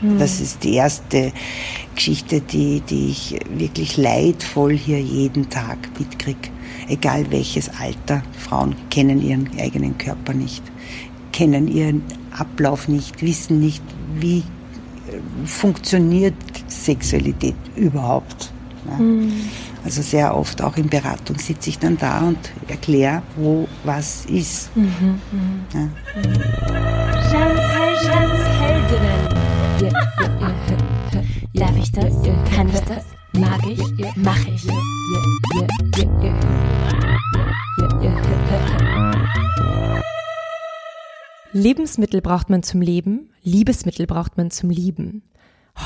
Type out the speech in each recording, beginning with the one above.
Mhm. Das ist die erste Geschichte, die, die ich wirklich leidvoll hier jeden Tag mitkriege. Egal welches Alter, Frauen kennen ihren eigenen Körper nicht, kennen ihren Ablauf nicht, wissen nicht, wie äh, funktioniert Sexualität überhaupt. Ja. Mhm. Also sehr oft auch in Beratung sitze ich dann da und erkläre, wo was ist. Mhm, mh. ja. Darf ich das? Kann ich das? Mag ich? Mach ich? Lebensmittel braucht man zum Leben, Liebesmittel braucht man zum Lieben.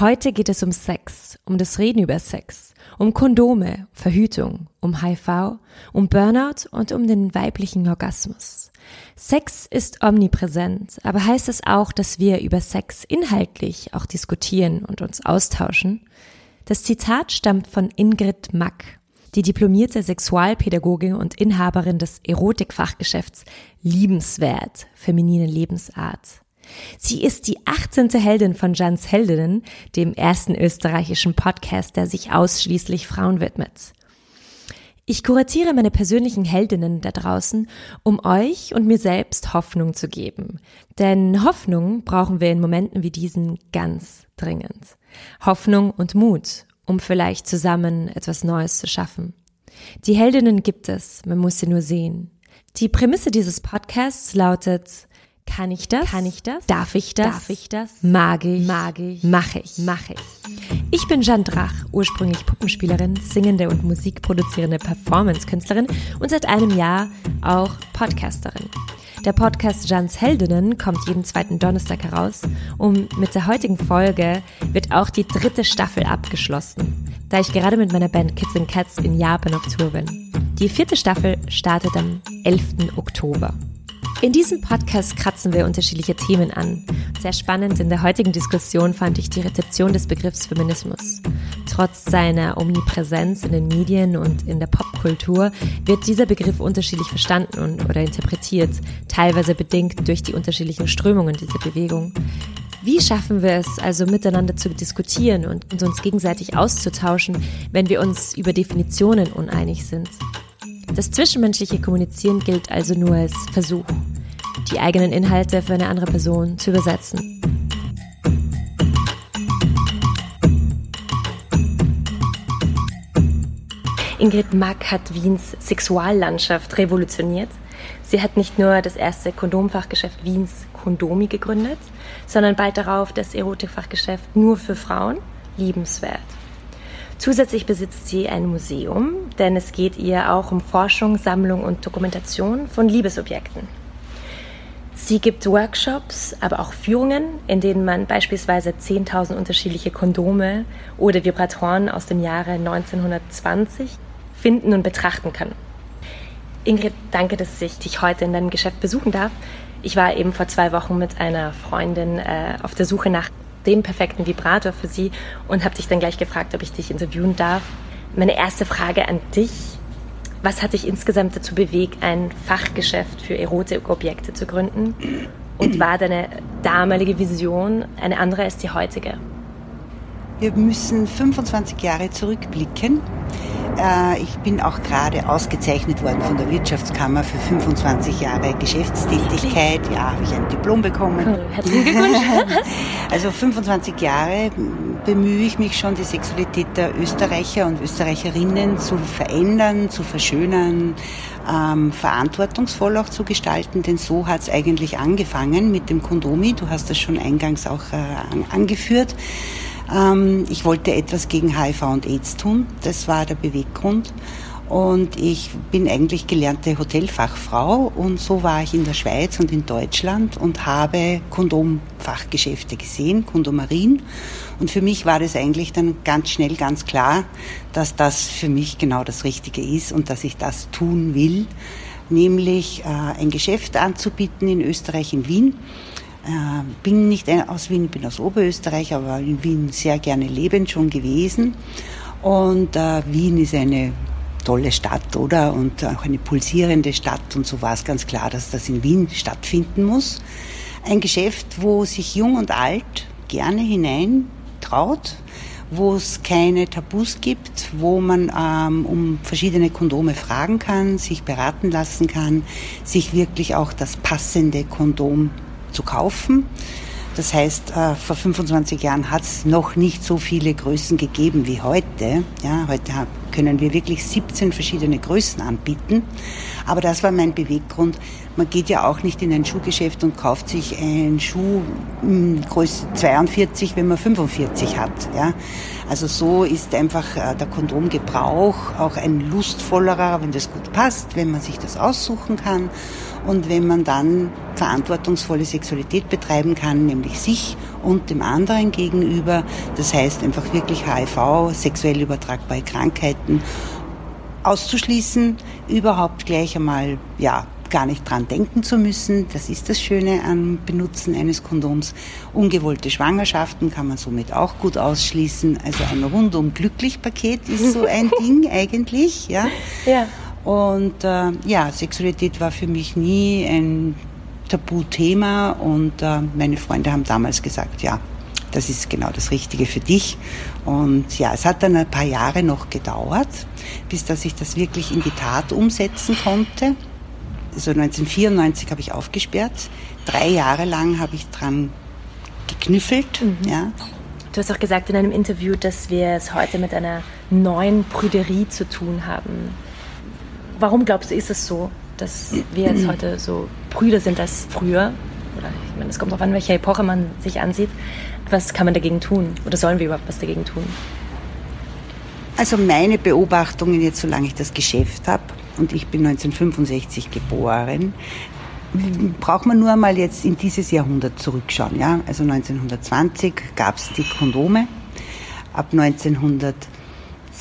Heute geht es um Sex, um das Reden über Sex, um Kondome, Verhütung, um HIV, um Burnout und um den weiblichen Orgasmus. Sex ist omnipräsent, aber heißt es auch, dass wir über Sex inhaltlich auch diskutieren und uns austauschen? Das Zitat stammt von Ingrid Mack, die diplomierte Sexualpädagogin und Inhaberin des Erotikfachgeschäfts Liebenswert, feminine Lebensart. Sie ist die 18. Heldin von Jans Heldinnen, dem ersten österreichischen Podcast, der sich ausschließlich Frauen widmet. Ich kuratiere meine persönlichen Heldinnen da draußen, um euch und mir selbst Hoffnung zu geben. Denn Hoffnung brauchen wir in Momenten wie diesen ganz dringend. Hoffnung und Mut, um vielleicht zusammen etwas Neues zu schaffen. Die Heldinnen gibt es, man muss sie nur sehen. Die Prämisse dieses Podcasts lautet, kann ich das? Kann ich das? Darf ich das? Darf ich das? Mag ich? Mag ich? Mach ich? Mach ich? Ich bin Jeanne Drach, ursprünglich Puppenspielerin, singende und musikproduzierende Performance-Künstlerin und seit einem Jahr auch Podcasterin. Der Podcast Jans Heldinnen kommt jeden zweiten Donnerstag heraus und mit der heutigen Folge wird auch die dritte Staffel abgeschlossen, da ich gerade mit meiner Band Kids and Cats in Japan auf Tour bin. Die vierte Staffel startet am 11. Oktober. In diesem Podcast kratzen wir unterschiedliche Themen an. Sehr spannend in der heutigen Diskussion fand ich die Rezeption des Begriffs Feminismus. Trotz seiner Omnipräsenz in den Medien und in der Popkultur wird dieser Begriff unterschiedlich verstanden und, oder interpretiert, teilweise bedingt durch die unterschiedlichen Strömungen dieser Bewegung. Wie schaffen wir es also miteinander zu diskutieren und uns gegenseitig auszutauschen, wenn wir uns über Definitionen uneinig sind? Das zwischenmenschliche Kommunizieren gilt also nur als Versuch, die eigenen Inhalte für eine andere Person zu übersetzen. Ingrid Mack hat Wiens Sexuallandschaft revolutioniert. Sie hat nicht nur das erste Kondomfachgeschäft Wiens Kondomi gegründet, sondern bald darauf das Erotikfachgeschäft nur für Frauen, liebenswert. Zusätzlich besitzt sie ein Museum, denn es geht ihr auch um Forschung, Sammlung und Dokumentation von Liebesobjekten. Sie gibt Workshops, aber auch Führungen, in denen man beispielsweise 10.000 unterschiedliche Kondome oder Vibratoren aus dem Jahre 1920 finden und betrachten kann. Ingrid, danke, dass ich dich heute in deinem Geschäft besuchen darf. Ich war eben vor zwei Wochen mit einer Freundin äh, auf der Suche nach den perfekten Vibrator für sie und habe dich dann gleich gefragt, ob ich dich interviewen darf. Meine erste Frage an dich. Was hat dich insgesamt dazu bewegt, ein Fachgeschäft für Erotikobjekte zu gründen? Und war deine damalige Vision eine andere als die heutige? Wir müssen 25 Jahre zurückblicken. Äh, ich bin auch gerade ausgezeichnet worden von der Wirtschaftskammer für 25 Jahre Geschäftstätigkeit. Ja, habe ich ein Diplom bekommen. Herzlichen Glückwunsch. Also 25 Jahre bemühe ich mich schon, die Sexualität der Österreicher und Österreicherinnen zu verändern, zu verschönern, ähm, verantwortungsvoll auch zu gestalten, denn so hat es eigentlich angefangen mit dem Kondomi. Du hast das schon eingangs auch äh, angeführt. Ähm, ich wollte etwas gegen HIV und AIDS tun. Das war der Beweggrund. Und ich bin eigentlich gelernte Hotelfachfrau und so war ich in der Schweiz und in Deutschland und habe Kondomfachgeschäfte gesehen, Kondomarien. Und für mich war das eigentlich dann ganz schnell ganz klar, dass das für mich genau das Richtige ist und dass ich das tun will, nämlich äh, ein Geschäft anzubieten in Österreich, in Wien bin nicht aus Wien, bin aus Oberösterreich, aber in Wien sehr gerne lebend schon gewesen. Und äh, Wien ist eine tolle Stadt, oder? Und auch eine pulsierende Stadt. Und so war es ganz klar, dass das in Wien stattfinden muss. Ein Geschäft, wo sich jung und alt gerne hineintraut, wo es keine Tabus gibt, wo man ähm, um verschiedene Kondome fragen kann, sich beraten lassen kann, sich wirklich auch das passende Kondom zu kaufen. Das heißt, äh, vor 25 Jahren hat es noch nicht so viele Größen gegeben wie heute. Ja, heute können wir wirklich 17 verschiedene Größen anbieten. Aber das war mein Beweggrund. Man geht ja auch nicht in ein Schuhgeschäft und kauft sich einen Schuh hm, Größe 42, wenn man 45 hat. Ja. Also so ist einfach äh, der Kondomgebrauch auch ein lustvollerer, wenn das gut passt, wenn man sich das aussuchen kann und wenn man dann verantwortungsvolle Sexualität betreiben kann, nämlich sich und dem anderen gegenüber, das heißt einfach wirklich HIV, sexuell übertragbare Krankheiten auszuschließen, überhaupt gleich einmal, ja, gar nicht dran denken zu müssen. Das ist das Schöne am Benutzen eines Kondoms. Ungewollte Schwangerschaften kann man somit auch gut ausschließen. Also ein rundum glücklich Paket ist so ein Ding eigentlich, ja. Ja. Und äh, ja, Sexualität war für mich nie ein Tabuthema und äh, meine Freunde haben damals gesagt, ja, das ist genau das Richtige für dich. Und ja, es hat dann ein paar Jahre noch gedauert, bis dass ich das wirklich in die Tat umsetzen konnte. Also 1994 habe ich aufgesperrt. Drei Jahre lang habe ich dran geknüffelt. Mhm. Ja. Du hast auch gesagt in einem Interview, dass wir es heute mit einer neuen Brüderie zu tun haben. Warum glaubst du, ist es so, dass wir jetzt heute so Brüder sind als früher? Oder ich meine, es kommt darauf an, welche Epoche man sich ansieht. Was kann man dagegen tun? Oder sollen wir überhaupt was dagegen tun? Also meine Beobachtungen jetzt, solange ich das Geschäft habe, und ich bin 1965 geboren, braucht man nur mal jetzt in dieses Jahrhundert zurückschauen. Ja? Also 1920 gab es die Kondome, ab 1900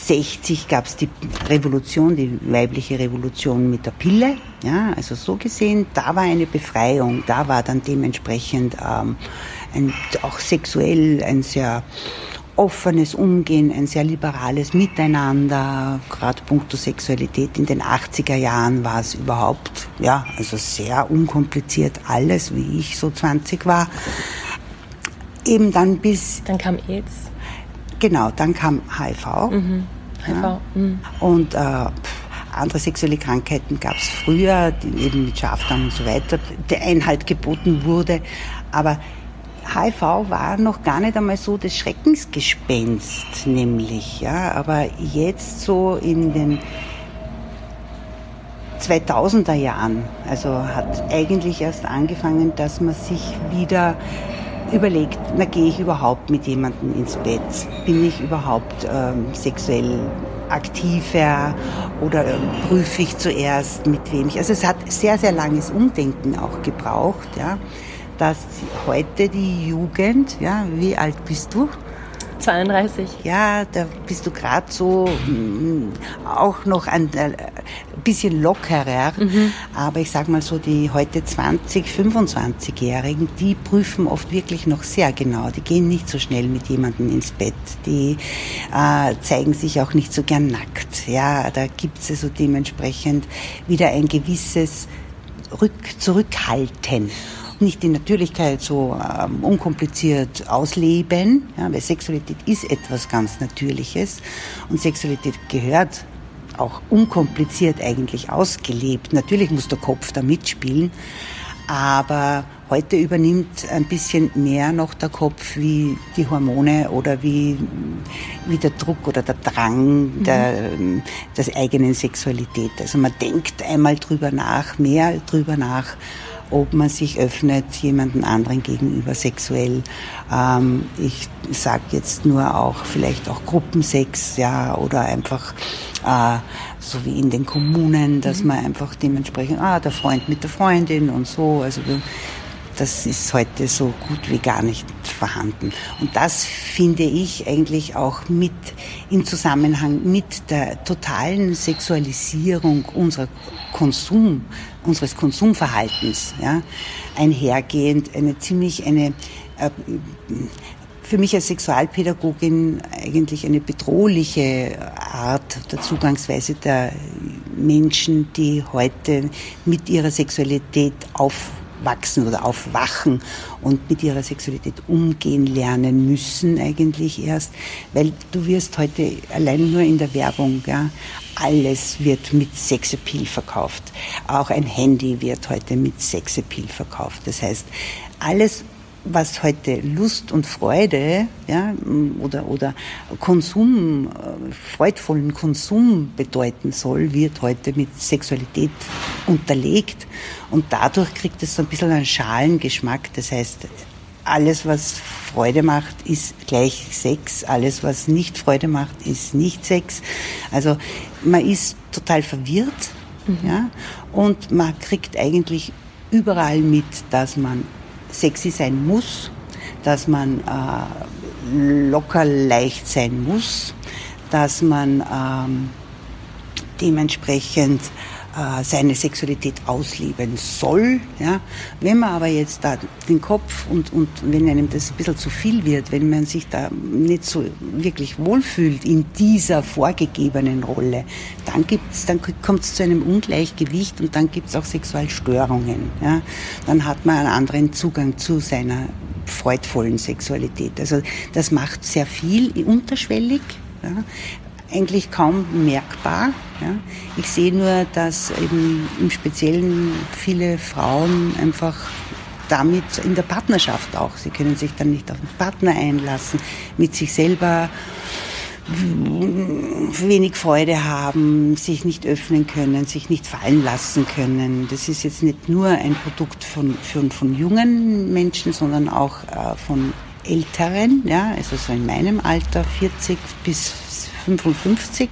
60 gab es die Revolution, die weibliche Revolution mit der Pille. Ja, also so gesehen, da war eine Befreiung, da war dann dementsprechend ähm, ein, auch sexuell ein sehr offenes Umgehen, ein sehr liberales Miteinander, gerade puncto Sexualität. In den 80er Jahren war es überhaupt, ja, also sehr unkompliziert alles, wie ich so 20 war. Eben dann bis... Dann kam AIDS. Genau, dann kam HIV. Mhm. HIV. Ja. Mhm. Und äh, andere sexuelle Krankheiten gab es früher, die eben mit Schafdarm und so weiter, der Einhalt geboten wurde. Aber HIV war noch gar nicht einmal so das Schreckensgespenst, nämlich. Ja. Aber jetzt so in den 2000er Jahren, also hat eigentlich erst angefangen, dass man sich wieder überlegt, na gehe ich überhaupt mit jemandem ins Bett? Bin ich überhaupt ähm, sexuell aktiver oder prüfe ich zuerst mit wem ich? Also es hat sehr, sehr langes Umdenken auch gebraucht, ja, dass heute die Jugend, ja, wie alt bist du? 32. Ja, da bist du gerade so mh, mm, auch noch ein äh, bisschen lockerer. Mhm. Aber ich sag mal so, die heute 20, 25-Jährigen, die prüfen oft wirklich noch sehr genau. Die gehen nicht so schnell mit jemandem ins Bett. Die äh, zeigen sich auch nicht so gern nackt. Ja, da gibt es also dementsprechend wieder ein gewisses Rück Zurückhalten nicht die Natürlichkeit so ähm, unkompliziert ausleben, ja, weil Sexualität ist etwas ganz Natürliches und Sexualität gehört auch unkompliziert eigentlich ausgelebt. Natürlich muss der Kopf da mitspielen, aber heute übernimmt ein bisschen mehr noch der Kopf wie die Hormone oder wie, wie der Druck oder der Drang mhm. der, der eigenen Sexualität. Also man denkt einmal drüber nach, mehr drüber nach ob man sich öffnet jemandem anderen gegenüber sexuell. Ähm, ich sage jetzt nur auch vielleicht auch Gruppensex, ja, oder einfach äh, so wie in den Kommunen, dass mhm. man einfach dementsprechend, ah, der Freund mit der Freundin und so. Also das ist heute so gut wie gar nicht vorhanden. Und das finde ich eigentlich auch mit im Zusammenhang mit der totalen Sexualisierung unserer Konsum, unseres Konsumverhaltens ja, einhergehend eine ziemlich eine äh, für mich als Sexualpädagogin eigentlich eine bedrohliche Art der Zugangsweise der Menschen, die heute mit ihrer Sexualität auf aufwachsen oder aufwachen und mit ihrer Sexualität umgehen lernen müssen eigentlich erst, weil du wirst heute allein nur in der Werbung, ja, alles wird mit Sexappeal verkauft. Auch ein Handy wird heute mit Sexappeal verkauft. Das heißt, alles, was heute Lust und Freude ja, oder, oder Konsum, äh, freudvollen Konsum bedeuten soll, wird heute mit Sexualität unterlegt und dadurch kriegt es so ein bisschen einen Schalengeschmack. Das heißt, alles, was Freude macht, ist gleich Sex. Alles, was nicht Freude macht, ist nicht Sex. Also man ist total verwirrt mhm. ja, und man kriegt eigentlich überall mit, dass man sexy sein muss, dass man äh, locker leicht sein muss, dass man ähm, dementsprechend seine Sexualität ausleben soll. Ja. Wenn man aber jetzt da den Kopf und, und wenn einem das ein bisschen zu viel wird, wenn man sich da nicht so wirklich wohlfühlt in dieser vorgegebenen Rolle, dann, gibt's, dann kommt es zu einem Ungleichgewicht und dann gibt es auch Sexualstörungen. Ja. Dann hat man einen anderen Zugang zu seiner freudvollen Sexualität. Also das macht sehr viel unterschwellig. Ja eigentlich kaum merkbar. Ja. Ich sehe nur, dass eben im Speziellen viele Frauen einfach damit in der Partnerschaft auch, sie können sich dann nicht auf den Partner einlassen, mit sich selber wenig Freude haben, sich nicht öffnen können, sich nicht fallen lassen können. Das ist jetzt nicht nur ein Produkt von, von, von jungen Menschen, sondern auch äh, von Älteren, ja, also so in meinem Alter, 40 bis 55,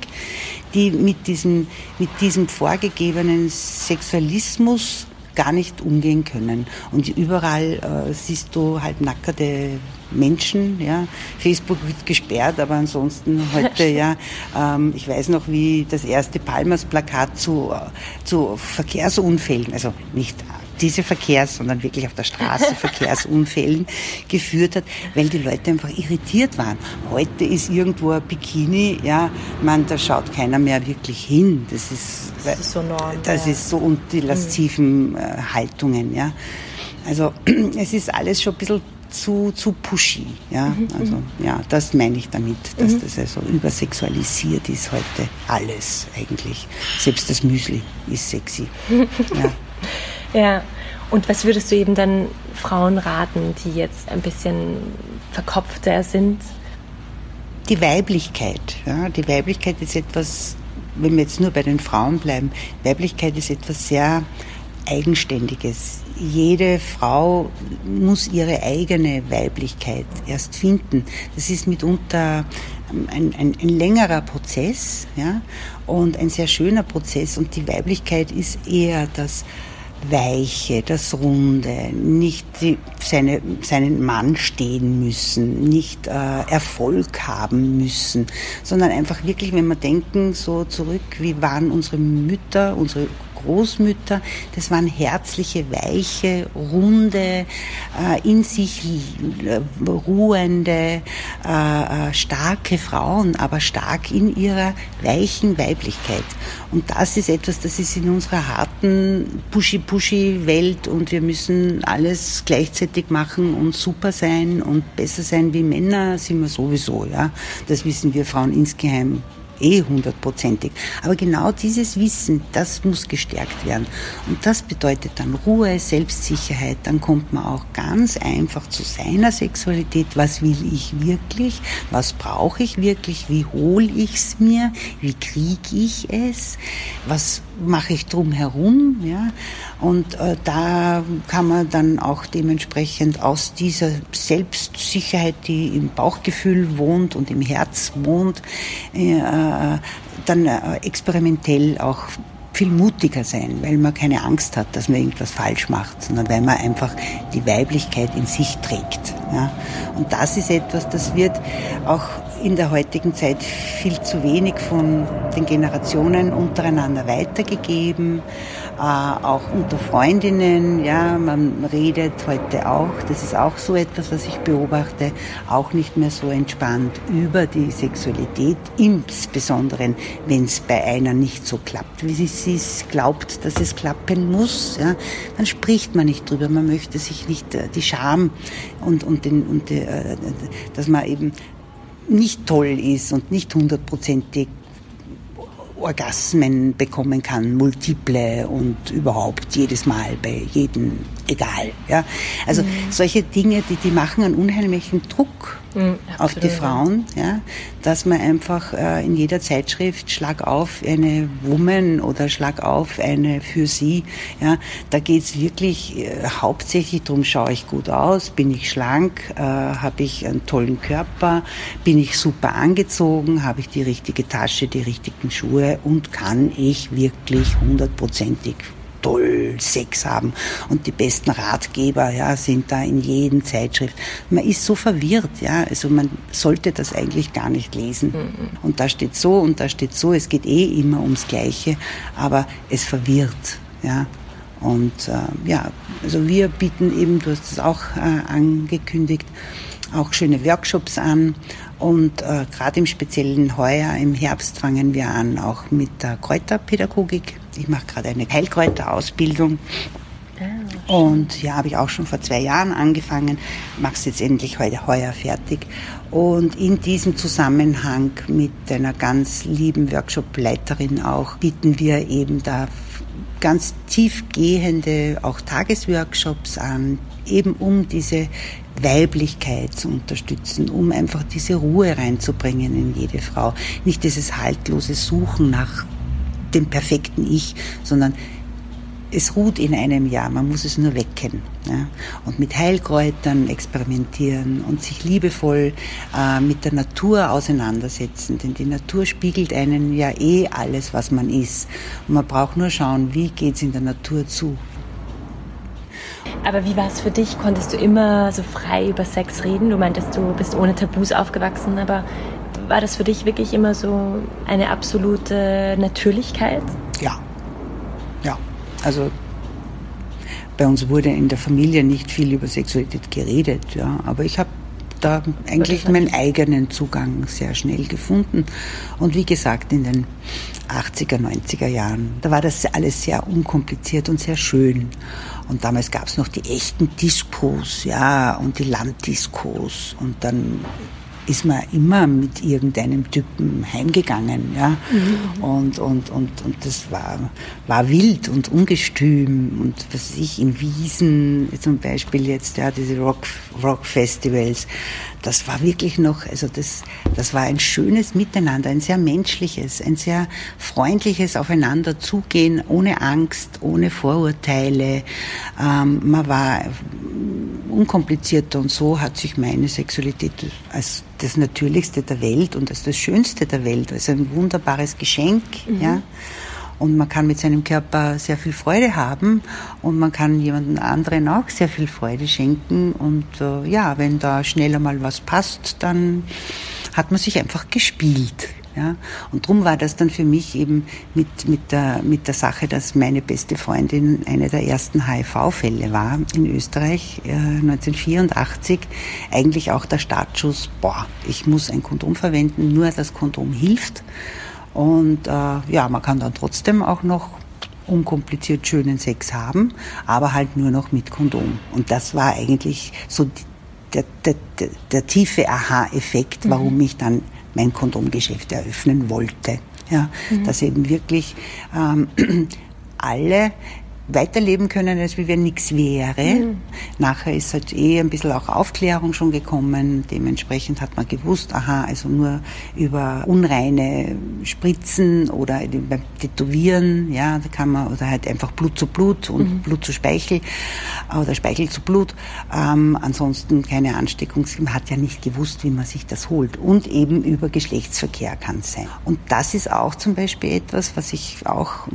die mit diesem, mit diesem vorgegebenen Sexualismus gar nicht umgehen können. Und überall äh, siehst du halt nackerte Menschen. Ja. Facebook wird gesperrt, aber ansonsten heute, ja, ähm, ich weiß noch, wie das erste Palmers-Plakat zu, äh, zu Verkehrsunfällen, also nicht diese Verkehrs-, sondern wirklich auf der Straße Verkehrsunfällen geführt hat, weil die Leute einfach irritiert waren. Heute ist irgendwo ein Bikini, ja, man, da schaut keiner mehr wirklich hin. Das ist, das ist so norm. Das ja. ist so, und die lasziven äh, Haltungen, ja. Also, es ist alles schon ein bisschen zu, zu pushy. Ja? Mhm, also, mhm. ja, das meine ich damit, dass mhm. das also übersexualisiert ist heute alles eigentlich. Selbst das Müsli ist sexy. ja. Ja. Und was würdest du eben dann Frauen raten, die jetzt ein bisschen verkopfter sind? Die Weiblichkeit. Ja, die Weiblichkeit ist etwas, wenn wir jetzt nur bei den Frauen bleiben, Weiblichkeit ist etwas sehr Eigenständiges. Jede Frau muss ihre eigene Weiblichkeit erst finden. Das ist mitunter ein, ein, ein, längerer Prozess ja, und ein sehr schöner Prozess. Und die Weiblichkeit ist eher das Weiche, das Runde, nicht die, seine, seinen Mann stehen müssen, nicht äh, Erfolg haben müssen, sondern einfach wirklich, wenn wir denken so zurück, wie waren unsere Mütter, unsere Großmütter, das waren herzliche, weiche, runde, äh, in sich ruhende, äh, äh, starke Frauen, aber stark in ihrer weichen Weiblichkeit. Und das ist etwas, das ist in unserer harten Pushy-Pushy-Welt und wir müssen alles gleichzeitig machen und super sein und besser sein wie Männer sind wir sowieso, ja. Das wissen wir Frauen insgeheim eh hundertprozentig. Aber genau dieses Wissen, das muss gestärkt werden. Und das bedeutet dann Ruhe, Selbstsicherheit. Dann kommt man auch ganz einfach zu seiner Sexualität. Was will ich wirklich? Was brauche ich wirklich? Wie hole ich es mir? Wie kriege ich es? Was mache ich drum herum? Ja? Und äh, da kann man dann auch dementsprechend aus dieser Selbstsicherheit, die im Bauchgefühl wohnt und im Herz wohnt, äh, dann äh, experimentell auch viel mutiger sein, weil man keine Angst hat, dass man irgendwas falsch macht, sondern weil man einfach die Weiblichkeit in sich trägt. Ja. Und das ist etwas, das wird auch in der heutigen Zeit viel zu wenig von den Generationen untereinander weitergegeben, äh, auch unter Freundinnen. Ja, man redet heute auch, das ist auch so etwas, was ich beobachte, auch nicht mehr so entspannt über die Sexualität, insbesondere wenn es bei einer nicht so klappt, wie sie es glaubt, dass es klappen muss. Ja, dann spricht man nicht drüber, man möchte sich nicht äh, die Scham und, und, den, und die, äh, dass man eben nicht toll ist und nicht hundertprozentig Orgasmen bekommen kann, multiple und überhaupt jedes Mal bei jedem egal. Ja? Also mhm. solche Dinge, die, die machen einen unheimlichen Druck mhm, auf die Frauen, ja? dass man einfach äh, in jeder Zeitschrift Schlag auf eine Woman oder Schlag auf eine für sie. Ja? Da geht's wirklich äh, hauptsächlich darum, schaue ich gut aus, bin ich schlank, äh, habe ich einen tollen Körper, bin ich super angezogen, habe ich die richtige Tasche, die richtigen Schuhe und kann ich wirklich hundertprozentig toll Sex haben und die besten Ratgeber ja, sind da in jedem Zeitschrift. Man ist so verwirrt, ja, also man sollte das eigentlich gar nicht lesen. Mhm. Und da steht so und da steht so, es geht eh immer ums Gleiche, aber es verwirrt, ja. Und äh, ja, also wir bieten eben, du hast es auch äh, angekündigt, auch schöne Workshops an. Und äh, gerade im speziellen heuer, im Herbst, fangen wir an, auch mit der Kräuterpädagogik. Ich mache gerade eine Heilkräuterausbildung. Ah, und ja, habe ich auch schon vor zwei Jahren angefangen, mache es jetzt endlich heute heuer fertig. Und in diesem Zusammenhang mit einer ganz lieben Workshop-Leiterin auch bieten wir eben da ganz tiefgehende auch Tagesworkshops an, eben um diese Weiblichkeit zu unterstützen, um einfach diese Ruhe reinzubringen in jede Frau. Nicht dieses haltlose Suchen nach dem perfekten Ich, sondern es ruht in einem Jahr, man muss es nur wecken. Ja? Und mit Heilkräutern experimentieren und sich liebevoll äh, mit der Natur auseinandersetzen, denn die Natur spiegelt einen ja eh alles, was man ist. Und man braucht nur schauen, wie geht es in der Natur zu. Aber wie war es für dich? Konntest du immer so frei über Sex reden? Du meintest, du bist ohne Tabus aufgewachsen, aber war das für dich wirklich immer so eine absolute Natürlichkeit? Ja. Ja. Also bei uns wurde in der Familie nicht viel über Sexualität geredet, ja, aber ich habe da eigentlich meinen eigenen Zugang sehr schnell gefunden. Und wie gesagt, in den 80er, 90er Jahren, da war das alles sehr unkompliziert und sehr schön. Und damals gab es noch die echten Diskos, ja, und die Landdiskos. Und dann ist man immer mit irgendeinem Typen heimgegangen, ja. Mhm. Und, und, und, und das war, war wild und ungestüm und was weiß ich, in Wiesen zum Beispiel jetzt, ja, diese Rock, Rock Festivals, das war wirklich noch, also das, das war ein schönes Miteinander, ein sehr menschliches, ein sehr freundliches Aufeinander zugehen, ohne Angst, ohne Vorurteile. Ähm, man war unkomplizierter und so hat sich meine Sexualität als das Natürlichste der Welt und als das Schönste der Welt, als ein wunderbares Geschenk, mhm. ja. Und man kann mit seinem Körper sehr viel Freude haben und man kann jemandem anderen auch sehr viel Freude schenken. Und äh, ja, wenn da schneller mal was passt, dann hat man sich einfach gespielt. Ja? Und darum war das dann für mich eben mit, mit, der, mit der Sache, dass meine beste Freundin eine der ersten HIV-Fälle war in Österreich äh, 1984, eigentlich auch der Startschuss, boah, ich muss ein Kondom verwenden, nur das Kondom hilft. Und äh, ja, man kann dann trotzdem auch noch unkompliziert schönen Sex haben, aber halt nur noch mit Kondom. Und das war eigentlich so der, der, der, der tiefe Aha-Effekt, mhm. warum ich dann mein Kondomgeschäft eröffnen wollte. Ja, mhm. dass eben wirklich ähm, alle weiterleben können, als wie wenn nichts wäre. Mhm. Nachher ist halt eh ein bisschen auch Aufklärung schon gekommen. Dementsprechend hat man gewusst, aha, also nur über unreine Spritzen oder beim Tätowieren, ja, da kann man, oder halt einfach Blut zu Blut und mhm. Blut zu Speichel oder Speichel zu Blut. Ähm, ansonsten keine Ansteckung. Man hat ja nicht gewusst, wie man sich das holt. Und eben über Geschlechtsverkehr kann es sein. Und das ist auch zum Beispiel etwas, was ich auch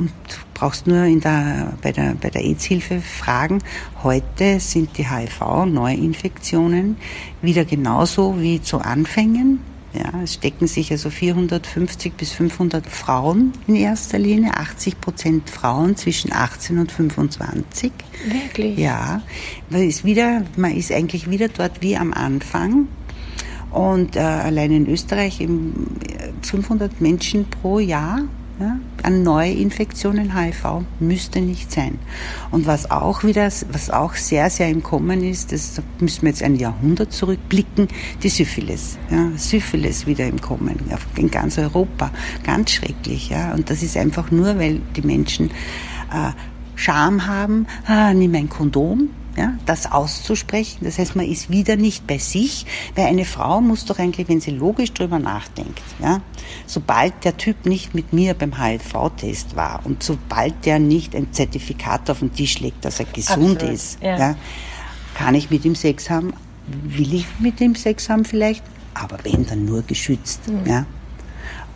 brauchst nur in der, bei der, bei der AIDS-Hilfe fragen. Heute sind die HIV-Neuinfektionen wieder genauso wie zu Anfängen. Ja, es stecken sich also 450 bis 500 Frauen in erster Linie, 80 Prozent Frauen zwischen 18 und 25. Wirklich? Ja, man ist, wieder, man ist eigentlich wieder dort wie am Anfang. Und äh, allein in Österreich 500 Menschen pro Jahr ja, an Neuinfektionen HIV müsste nicht sein. Und was auch wieder, was auch sehr, sehr im Kommen ist, das müssen wir jetzt ein Jahrhundert zurückblicken, die Syphilis. Ja, Syphilis wieder im Kommen, in ganz Europa. Ganz schrecklich, ja. Und das ist einfach nur, weil die Menschen äh, Scham haben, ah, nimm ein Kondom, ja, das auszusprechen. Das heißt, man ist wieder nicht bei sich, weil eine Frau muss doch eigentlich, wenn sie logisch drüber nachdenkt, ja, sobald der Typ nicht mit mir beim HIV-Test war und sobald der nicht ein Zertifikat auf den Tisch legt, dass er gesund Absolut, ist, ja. ja. kann ich mit ihm Sex haben? Will ich mit ihm Sex haben vielleicht? Aber wenn, dann nur geschützt, mhm. ja.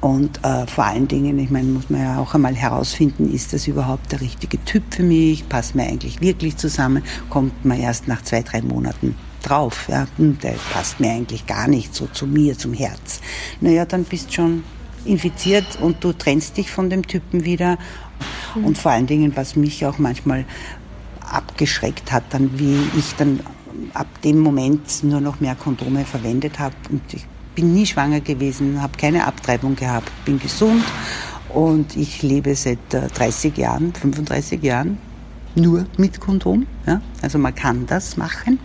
Und äh, vor allen Dingen, ich meine, muss man ja auch einmal herausfinden, ist das überhaupt der richtige Typ für mich? Passt mir eigentlich wirklich zusammen? Kommt man erst nach zwei, drei Monaten drauf? Ja, hm, der passt mir eigentlich gar nicht so zu mir, zum Herz. Naja, dann bist schon infiziert und du trennst dich von dem Typen wieder. Und vor allen Dingen, was mich auch manchmal abgeschreckt hat, dann wie ich dann ab dem Moment nur noch mehr Kondome verwendet habe und ich bin nie schwanger gewesen, habe keine Abtreibung gehabt, bin gesund und ich lebe seit 30 äh, Jahren, 35 Jahren nur mit Kondom. Ja? Also man kann das machen.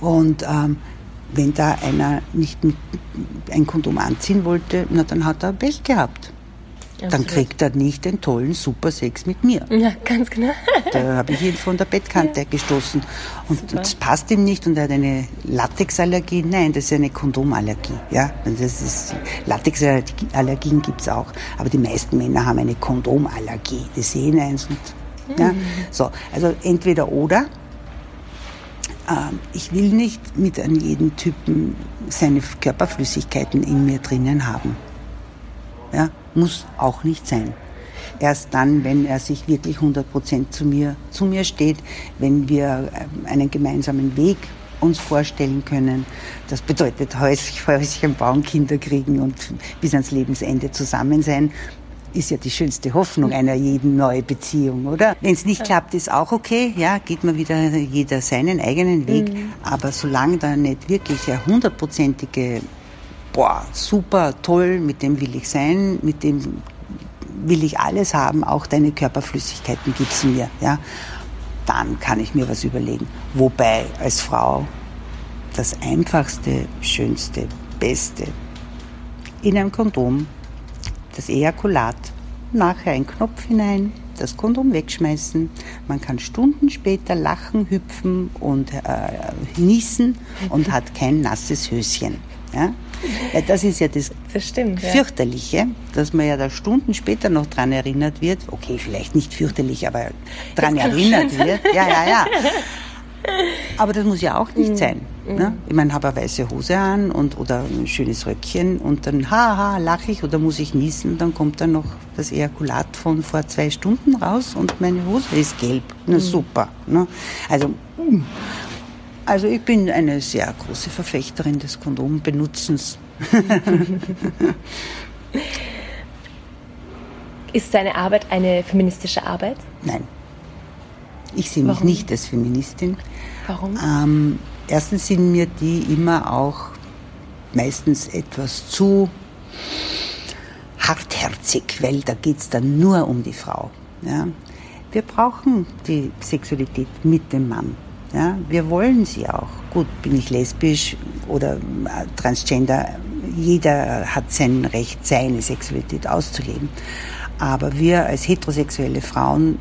Und ähm, wenn da einer nicht ein Kondom anziehen wollte, na, dann hat er Pech gehabt. Absolut. Dann kriegt er nicht den tollen Super Sex mit mir. Ja, ganz genau. da habe ich ihn von der Bettkante ja. gestoßen. Und Super. das passt ihm nicht und er hat eine Latexallergie. Nein, das ist eine Kondomallergie. Ja, das ist, Latexallergien gibt es auch. Aber die meisten Männer haben eine Kondomallergie. Die sehen eins und, ja. Mhm. So, also entweder oder. Ähm, ich will nicht mit an jedem Typen seine Körperflüssigkeiten in mir drinnen haben. Ja, muss auch nicht sein. Erst dann, wenn er sich wirklich 100 Prozent zu mir, zu mir steht, wenn wir ähm, einen gemeinsamen Weg uns vorstellen können. Das bedeutet Häuschen bauen, Kinder kriegen und bis ans Lebensende zusammen sein ist ja die schönste Hoffnung einer jeden neuen Beziehung, oder? Wenn es nicht klappt, ist auch okay. Ja, geht man wieder jeder seinen eigenen Weg. Mhm. Aber solange da nicht wirklich eine hundertprozentige boah, super, toll, mit dem will ich sein, mit dem will ich alles haben, auch deine Körperflüssigkeiten gibt's mir, ja, dann kann ich mir was überlegen. Wobei als Frau das einfachste, schönste, beste in einem Kondom das Ejakulat, nachher ein Knopf hinein, das Kondom wegschmeißen. Man kann Stunden später lachen, hüpfen und äh, niesen und hat kein nasses Höschen. Ja? Ja, das ist ja das, das stimmt, fürchterliche, ja. dass man ja da Stunden später noch dran erinnert wird. Okay, vielleicht nicht fürchterlich, aber dran erinnert wird. Ja, ja, ja. Aber das muss ja auch nicht mhm. sein. Ne? Ich meine, habe eine weiße Hose an und, oder ein schönes Röckchen und dann haha, lache ich oder muss ich niesen, dann kommt dann noch das Ejakulat von vor zwei Stunden raus und meine Hose ist gelb. Na mhm. super. Ne? Also mm. Also ich bin eine sehr große Verfechterin des Kondombenutzens. Ist deine Arbeit eine feministische Arbeit? Nein. Ich sehe mich Warum? nicht als Feministin. Warum? Ähm, erstens sind mir die immer auch meistens etwas zu hartherzig, weil da geht es dann nur um die Frau. Ja. Wir brauchen die Sexualität mit dem Mann. Ja, wir wollen sie auch. Gut, bin ich lesbisch oder äh, transgender, jeder hat sein Recht, seine Sexualität auszuleben. Aber wir als heterosexuelle Frauen,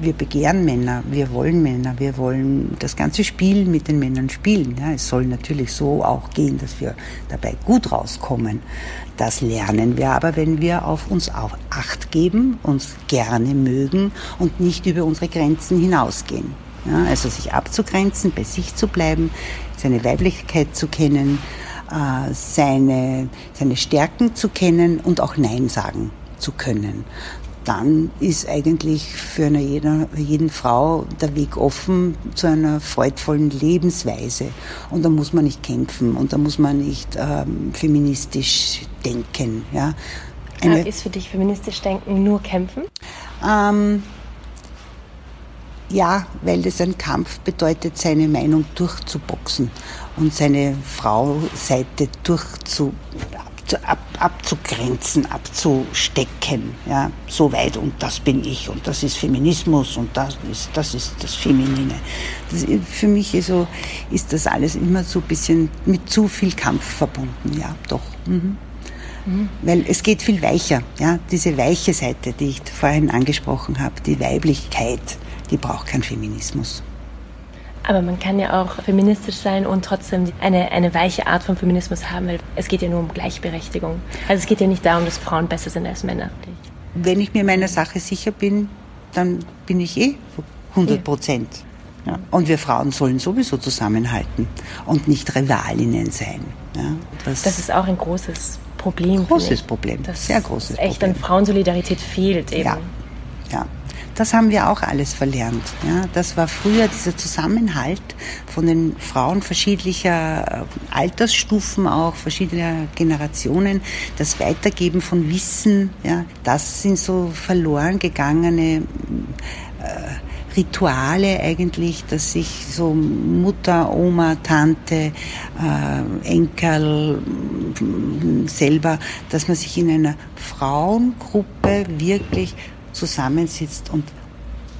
wir begehren Männer, wir wollen Männer, wir wollen das ganze Spiel mit den Männern spielen. Ja, es soll natürlich so auch gehen, dass wir dabei gut rauskommen. Das lernen wir aber, wenn wir auf uns Acht geben, uns gerne mögen und nicht über unsere Grenzen hinausgehen. Ja, also sich abzugrenzen, bei sich zu bleiben, seine Weiblichkeit zu kennen, äh, seine, seine Stärken zu kennen und auch Nein sagen zu können. dann ist eigentlich für eine jeder, jeden Frau der Weg offen zu einer freudvollen Lebensweise. Und da muss man nicht kämpfen und da muss man nicht ähm, feministisch denken. Ja. Eine, ist für dich feministisch denken nur kämpfen? Ähm, ja, weil das ein Kampf bedeutet, seine Meinung durchzuboxen und seine Frau-Seite durchzu, ab, abzugrenzen, abzustecken. Ja, so weit und das bin ich und das ist Feminismus und das ist das, ist das Feminine. Das, für mich ist, so, ist das alles immer so ein bisschen mit zu viel Kampf verbunden. Ja, doch. Mhm. Mhm. Weil es geht viel weicher. Ja, diese weiche Seite, die ich vorhin angesprochen habe, die Weiblichkeit die braucht keinen Feminismus. Aber man kann ja auch feministisch sein und trotzdem eine, eine weiche Art von Feminismus haben, weil es geht ja nur um Gleichberechtigung. Also es geht ja nicht darum, dass Frauen besser sind als Männer. Wenn ich mir meiner Sache sicher bin, dann bin ich eh 100 Prozent. Ja. Und wir Frauen sollen sowieso zusammenhalten und nicht Rivalinnen sein. Ja, das, das, ist auch ein großes Problem. Großes Problem, das sehr großes echt Problem. Echt an Frauensolidarität fehlt eben. Ja, ja das haben wir auch alles verlernt. Ja, das war früher dieser Zusammenhalt von den Frauen verschiedener äh, Altersstufen auch, verschiedener Generationen, das Weitergeben von Wissen, ja, das sind so verloren gegangene äh, Rituale eigentlich, dass sich so Mutter, Oma, Tante, äh, Enkel selber, dass man sich in einer Frauengruppe wirklich zusammensitzt und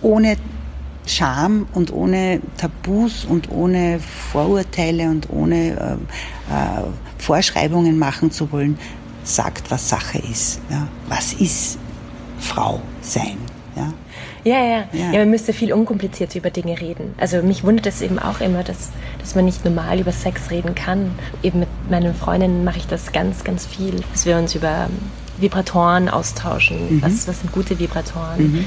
ohne Scham und ohne Tabus und ohne Vorurteile und ohne äh, äh, Vorschreibungen machen zu wollen, sagt, was Sache ist. Ja? Was ist Frau sein? Ja? Ja, ja, ja. Ja, man müsste viel unkomplizierter über Dinge reden. Also mich wundert es eben auch immer, dass, dass man nicht normal über Sex reden kann. Eben mit meinen Freundinnen mache ich das ganz, ganz viel, dass wir uns über Vibratoren austauschen. Mhm. Was, was sind gute Vibratoren? Mhm.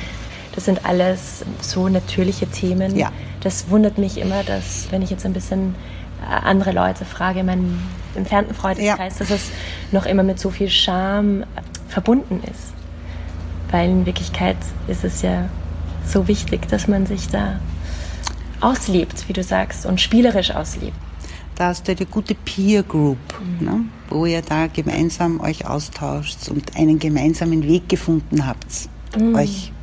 Das sind alles so natürliche Themen. Ja. Das wundert mich immer, dass, wenn ich jetzt ein bisschen äh, andere Leute frage, in meinem entfernten Freundeskreis, ja. dass es noch immer mit so viel Scham verbunden ist. Weil in Wirklichkeit ist es ja so wichtig, dass man sich da auslebt, wie du sagst, und spielerisch auslebt da hast du eine gute Peer Group, mhm. ne, wo ihr da gemeinsam euch austauscht und einen gemeinsamen Weg gefunden habt, mhm. euch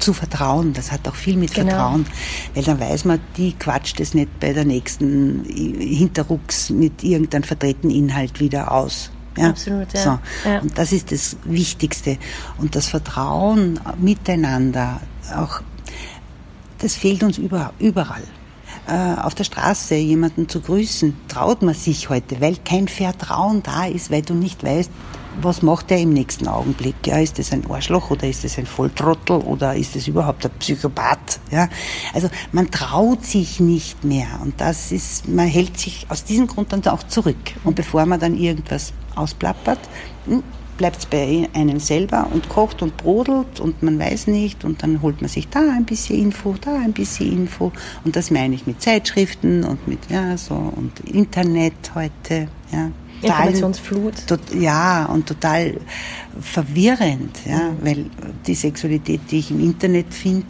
zu vertrauen. Das hat auch viel mit genau. Vertrauen, weil dann weiß man, die quatscht es nicht bei der nächsten Hinterrucks mit irgendeinem verdrehten Inhalt wieder aus. Ja? Absolut, ja. So. ja. Und das ist das Wichtigste. Und das Vertrauen miteinander, auch, das fehlt uns überall äh, auf der Straße jemanden zu grüßen, traut man sich heute, weil kein Vertrauen da ist, weil du nicht weißt, was macht er im nächsten Augenblick? Ja, ist das ein Arschloch oder ist das ein Volltrottel oder ist das überhaupt ein Psychopath? Ja, also man traut sich nicht mehr und das ist, man hält sich aus diesem Grund dann auch zurück. Und bevor man dann irgendwas ausplappert, hm, bleibt es bei einem selber und kocht und brodelt und man weiß nicht und dann holt man sich da ein bisschen Info, da ein bisschen Info und das meine ich mit Zeitschriften und mit ja so und Internet heute, ja. Informationsflut. ja, und total verwirrend, ja, mhm. weil die Sexualität, die ich im Internet finde,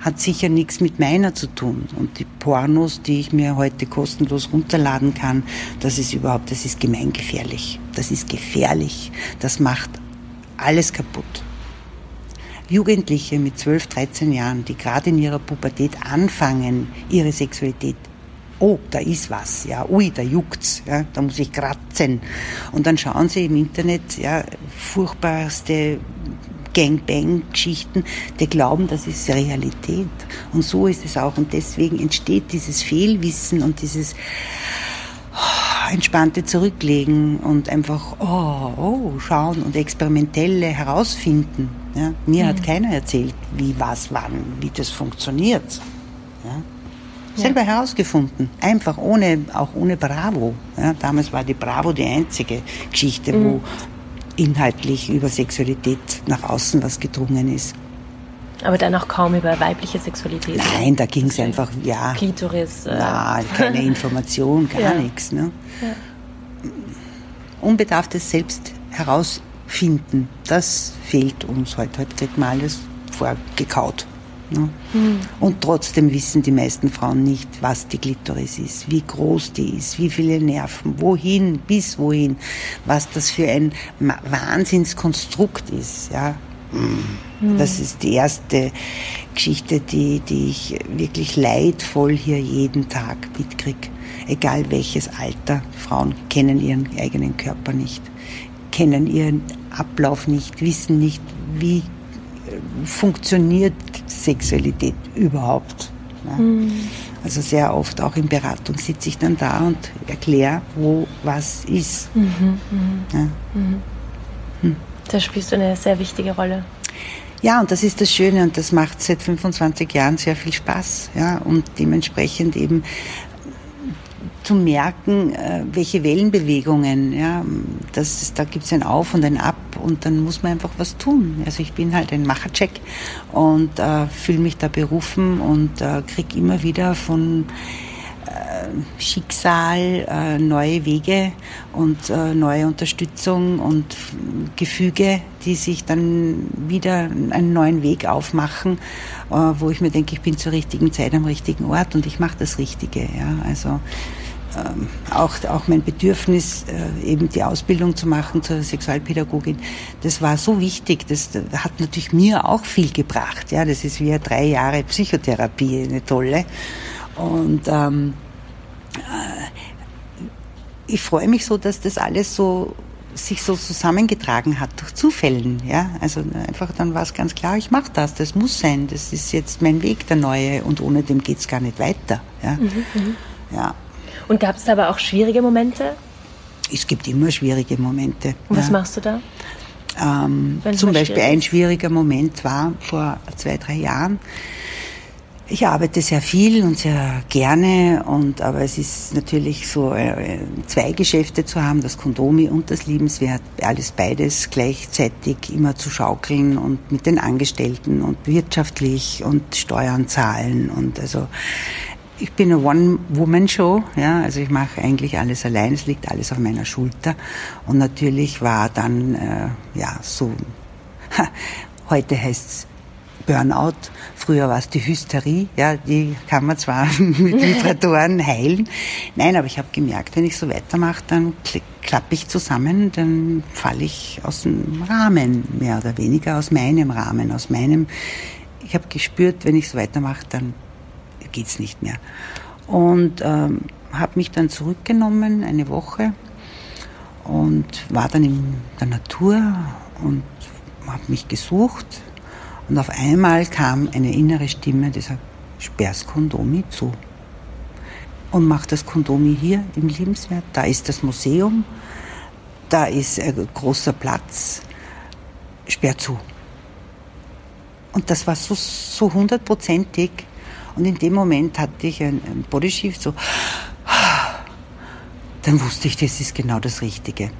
hat sicher nichts mit meiner zu tun. Und die Pornos, die ich mir heute kostenlos runterladen kann, das ist überhaupt, das ist gemeingefährlich. Das ist gefährlich. Das macht alles kaputt. Jugendliche mit 12, 13 Jahren, die gerade in ihrer Pubertät anfangen, ihre Sexualität oh, da ist was, ja, ui, da juckt's, ja, da muss ich kratzen. Und dann schauen sie im Internet, ja, furchtbarste Gangbang-Geschichten, die glauben, das ist Realität. Und so ist es auch. Und deswegen entsteht dieses Fehlwissen und dieses oh, entspannte Zurücklegen und einfach oh, oh, schauen und experimentelle herausfinden. Ja? Mir mhm. hat keiner erzählt, wie, was, wann, wie das funktioniert. Ja? Selber ja. herausgefunden, einfach ohne, auch ohne Bravo. Ja, damals war die Bravo die einzige Geschichte, mhm. wo inhaltlich über Sexualität nach außen was gedrungen ist. Aber dann auch kaum über weibliche Sexualität. Nein, da ging es einfach, ja. Klitoris. Äh. Na, keine Information, gar ja. nichts. Ne? Ja. Unbedarftes Selbst heraus finden. Das fehlt uns heute. Heute kriegt man alles vorgekaut. Ne? Mhm. Und trotzdem wissen die meisten Frauen nicht, was die Klitoris ist, wie groß die ist, wie viele Nerven, wohin, bis wohin, was das für ein Wahnsinnskonstrukt ist. Ja? Mhm. Das ist die erste Geschichte, die, die ich wirklich leidvoll hier jeden Tag mitkriege. Egal welches Alter, Frauen kennen ihren eigenen Körper nicht, kennen ihren Ablauf nicht, wissen nicht, wie funktioniert Sexualität überhaupt. Ja. Mhm. Also sehr oft auch in Beratung sitze ich dann da und erkläre, wo was ist. Mhm, mhm. Ja. Mhm. Hm. Da spielst du eine sehr wichtige Rolle. Ja, und das ist das Schöne und das macht seit 25 Jahren sehr viel Spaß. Ja, und dementsprechend eben zu merken, äh, welche Wellenbewegungen, ja, das, da gibt es ein Auf und ein Ab und dann muss man einfach was tun. Also ich bin halt ein Machercheck und äh, fühle mich da berufen und äh, kriege immer wieder von äh, Schicksal äh, neue Wege und neue Unterstützung und Gefüge, die sich dann wieder einen neuen Weg aufmachen, wo ich mir denke, ich bin zur richtigen Zeit am richtigen Ort und ich mache das Richtige. Ja, also auch, auch mein Bedürfnis, äh, eben die Ausbildung zu machen zur Sexualpädagogin, das war so wichtig. Das hat natürlich mir auch viel gebracht. Ja, das ist wie drei Jahre Psychotherapie, eine tolle. Und ähm, äh, ich freue mich so, dass das alles so sich so zusammengetragen hat durch Zufällen, ja. Also einfach dann war es ganz klar, ich mache das, das muss sein, das ist jetzt mein Weg, der neue und ohne dem geht's gar nicht weiter, ja. Mhm, mhm. ja. Und gab es aber auch schwierige Momente? Es gibt immer schwierige Momente. Und was ja. machst du da? Ähm, zum Beispiel ein schwieriger Moment war vor zwei, drei Jahren. Ich arbeite sehr viel und sehr gerne und aber es ist natürlich so äh, zwei Geschäfte zu haben, das Kondomi und das Liebenswert, alles beides gleichzeitig immer zu schaukeln und mit den Angestellten und wirtschaftlich und Steuern zahlen und also ich bin eine One-Woman-Show, ja, also ich mache eigentlich alles allein, es liegt alles auf meiner Schulter. Und natürlich war dann, äh, ja, so, ha, heute heißt's Burnout, früher war es die Hysterie, ja, die kann man zwar mit Vibratoren heilen. Nein, aber ich habe gemerkt, wenn ich so weitermache, dann klappe ich zusammen, dann falle ich aus dem Rahmen, mehr oder weniger aus meinem Rahmen, aus meinem, ich habe gespürt, wenn ich so weitermache, dann geht es nicht mehr. Und ähm, habe mich dann zurückgenommen, eine Woche, und war dann in der Natur und habe mich gesucht. Und auf einmal kam eine innere Stimme, die sagt, sperr's Kondomi zu. Und mach das Kondomi hier im Liebenswert. Da ist das Museum, da ist ein großer Platz, sperr zu. Und das war so, so hundertprozentig, und in dem Moment hatte ich ein, ein Bodyshift, so, dann wusste ich, das ist genau das Richtige.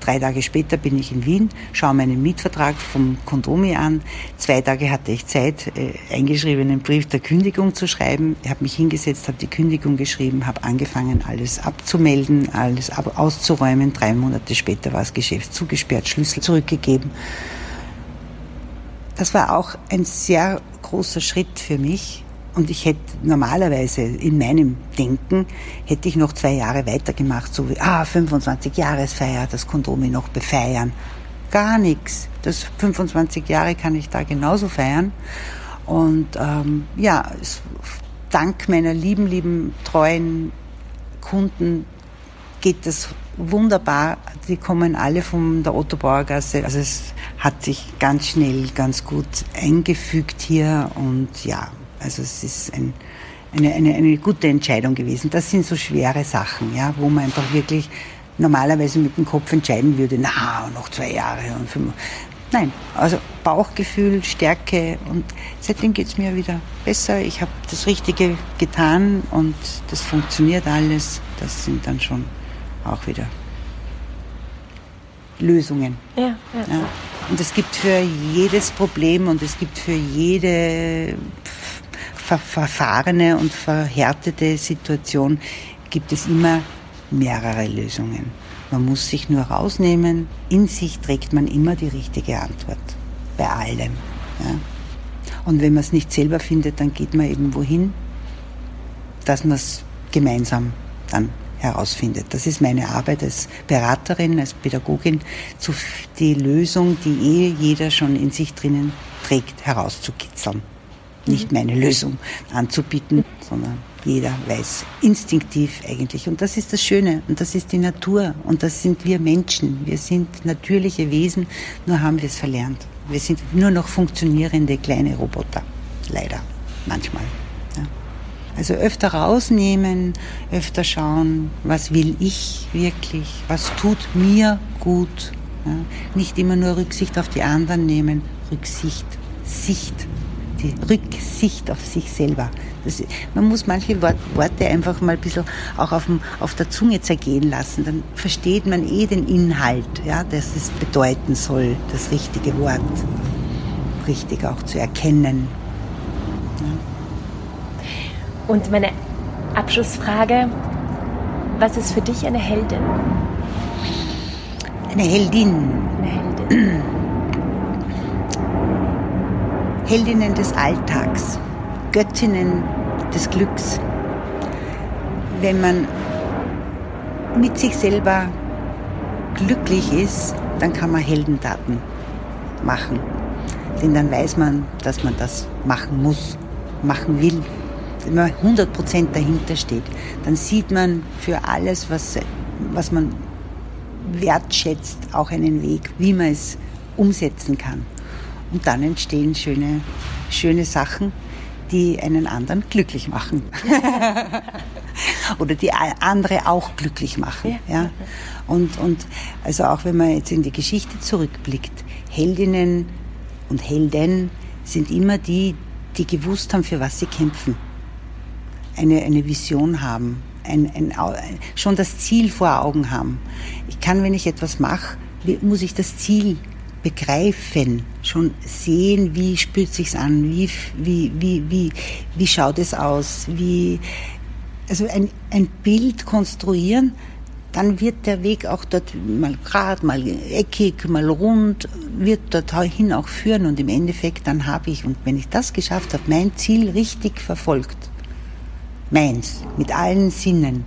Drei Tage später bin ich in Wien, schaue meinen Mietvertrag vom Kondomi an. Zwei Tage hatte ich Zeit, äh, eingeschriebenen Brief der Kündigung zu schreiben. Ich habe mich hingesetzt, habe die Kündigung geschrieben, habe angefangen, alles abzumelden, alles ab auszuräumen. Drei Monate später war das Geschäft zugesperrt, Schlüssel zurückgegeben. Das war auch ein sehr großer Schritt für mich, und ich hätte normalerweise in meinem Denken, hätte ich noch zwei Jahre weitergemacht, so wie, ah, 25 Jahresfeier, das Kondome noch befeiern. Gar nichts. Das 25 Jahre kann ich da genauso feiern. Und ähm, ja, es, dank meiner lieben, lieben, treuen Kunden geht das wunderbar. Die kommen alle von der Otto Bauergasse. Also es hat sich ganz schnell, ganz gut eingefügt hier und ja, also es ist ein, eine, eine, eine gute Entscheidung gewesen. Das sind so schwere Sachen, ja, wo man einfach wirklich normalerweise mit dem Kopf entscheiden würde, na, noch zwei Jahre und fünf. Nein, also Bauchgefühl, Stärke und seitdem geht es mir wieder besser. Ich habe das Richtige getan und das funktioniert alles. Das sind dann schon auch wieder Lösungen. Ja, ja. ja. Und es gibt für jedes Problem und es gibt für jede ver verfahrene und verhärtete Situation gibt es immer mehrere Lösungen. Man muss sich nur rausnehmen. In sich trägt man immer die richtige Antwort. Bei allem. Ja. Und wenn man es nicht selber findet, dann geht man eben wohin, dass man es gemeinsam dann herausfindet. Das ist meine Arbeit als Beraterin, als Pädagogin, die Lösung, die eh jeder schon in sich drinnen trägt, herauszukitzeln. Nicht meine Lösung anzubieten, sondern jeder weiß instinktiv eigentlich. Und das ist das Schöne und das ist die Natur und das sind wir Menschen. Wir sind natürliche Wesen, nur haben wir es verlernt. Wir sind nur noch funktionierende kleine Roboter, leider, manchmal. Also öfter rausnehmen, öfter schauen, was will ich wirklich, was tut mir gut. Ja? Nicht immer nur Rücksicht auf die anderen nehmen, Rücksicht, Sicht, die Rücksicht auf sich selber. Das, man muss manche Worte einfach mal ein bisschen auch auf, dem, auf der Zunge zergehen lassen. Dann versteht man eh den Inhalt, ja, dass es bedeuten soll, das richtige Wort richtig auch zu erkennen. Und meine Abschlussfrage, was ist für dich eine Heldin? Eine Heldin. Eine Heldin. Heldinnen des Alltags, Göttinnen des Glücks. Wenn man mit sich selber glücklich ist, dann kann man Heldentaten machen. Denn dann weiß man, dass man das machen muss, machen will wenn man 100 Prozent dahinter steht, dann sieht man für alles, was, was man wertschätzt, auch einen Weg, wie man es umsetzen kann. Und dann entstehen schöne, schöne Sachen, die einen anderen glücklich machen. Oder die andere auch glücklich machen. Ja. ja. Und, und also auch wenn man jetzt in die Geschichte zurückblickt, Heldinnen und Helden sind immer die, die gewusst haben, für was sie kämpfen eine, eine Vision haben, ein, ein, schon das Ziel vor Augen haben. Ich kann, wenn ich etwas mache, muss ich das Ziel begreifen, schon sehen, wie spürt sich's an, wie, wie, wie, wie, wie schaut es aus, wie, also ein, ein Bild konstruieren, dann wird der Weg auch dort mal gerade, mal eckig, mal rund, wird dorthin auch führen und im Endeffekt dann habe ich, und wenn ich das geschafft habe, mein Ziel richtig verfolgt, meins, mit allen Sinnen,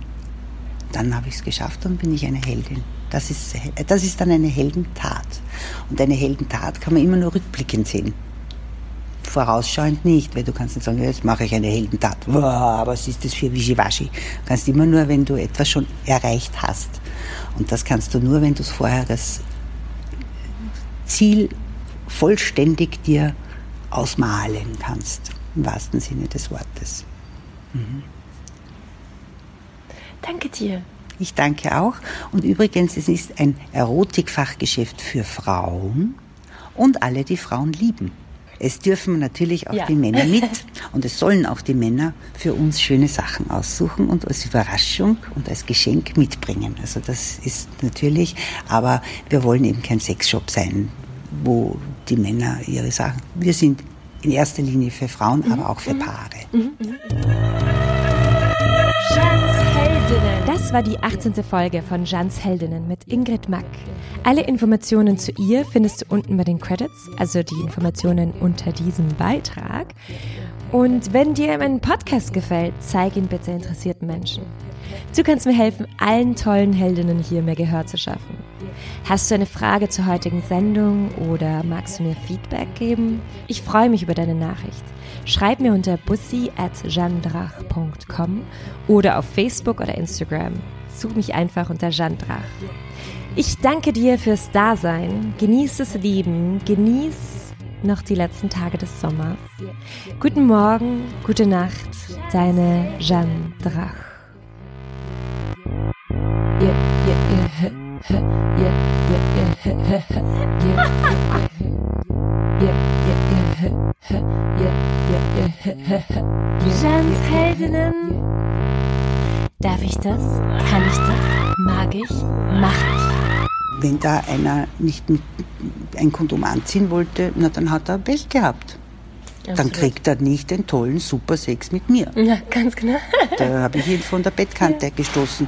dann habe ich es geschafft und bin ich eine Heldin. Das ist, das ist dann eine Heldentat. Und eine Heldentat kann man immer nur rückblickend sehen. Vorausschauend nicht, weil du kannst nicht sagen, jetzt mache ich eine Heldentat. Wow, was ist das für Wischiwaschi? Du kannst immer nur, wenn du etwas schon erreicht hast. Und das kannst du nur, wenn du es vorher das Ziel vollständig dir ausmalen kannst, im wahrsten Sinne des Wortes. Mhm. Danke dir. Ich danke auch. Und übrigens, es ist ein Erotikfachgeschäft für Frauen und alle, die Frauen lieben. Es dürfen natürlich auch ja. die Männer mit und es sollen auch die Männer für uns schöne Sachen aussuchen und als Überraschung und als Geschenk mitbringen. Also das ist natürlich, aber wir wollen eben kein Sexshop sein, wo die Männer ihre Sachen. Wir sind in erster Linie für Frauen, mhm. aber auch für mhm. Paare. Mhm. mhm. Das war die 18. Folge von Jans Heldinnen mit Ingrid Mack. Alle Informationen zu ihr findest du unten bei den Credits, also die Informationen unter diesem Beitrag. Und wenn dir mein Podcast gefällt, zeig ihn bitte interessierten Menschen. Du kannst mir helfen, allen tollen Heldinnen hier mehr Gehör zu schaffen. Hast du eine Frage zur heutigen Sendung oder magst du mir Feedback geben? Ich freue mich über deine Nachricht. Schreib mir unter bussi at jandrach.com oder auf Facebook oder Instagram. Such mich einfach unter Jandrach. Ich danke dir fürs Dasein. Genieß das Leben. Genieß noch die letzten Tage des Sommers. Guten Morgen, gute Nacht, deine Jeanne Drach. Yeah, yeah, yeah. Jans Heldinnen. Darf ich das? Kann ich das? Mag ich? Mach ich. Wenn da einer nicht ein Kondom anziehen wollte, na dann hat er Pech gehabt. Absolut. Dann kriegt er nicht den tollen Super Sex mit mir. Ja, ganz genau. da habe ich ihn von der Bettkante ja. gestoßen.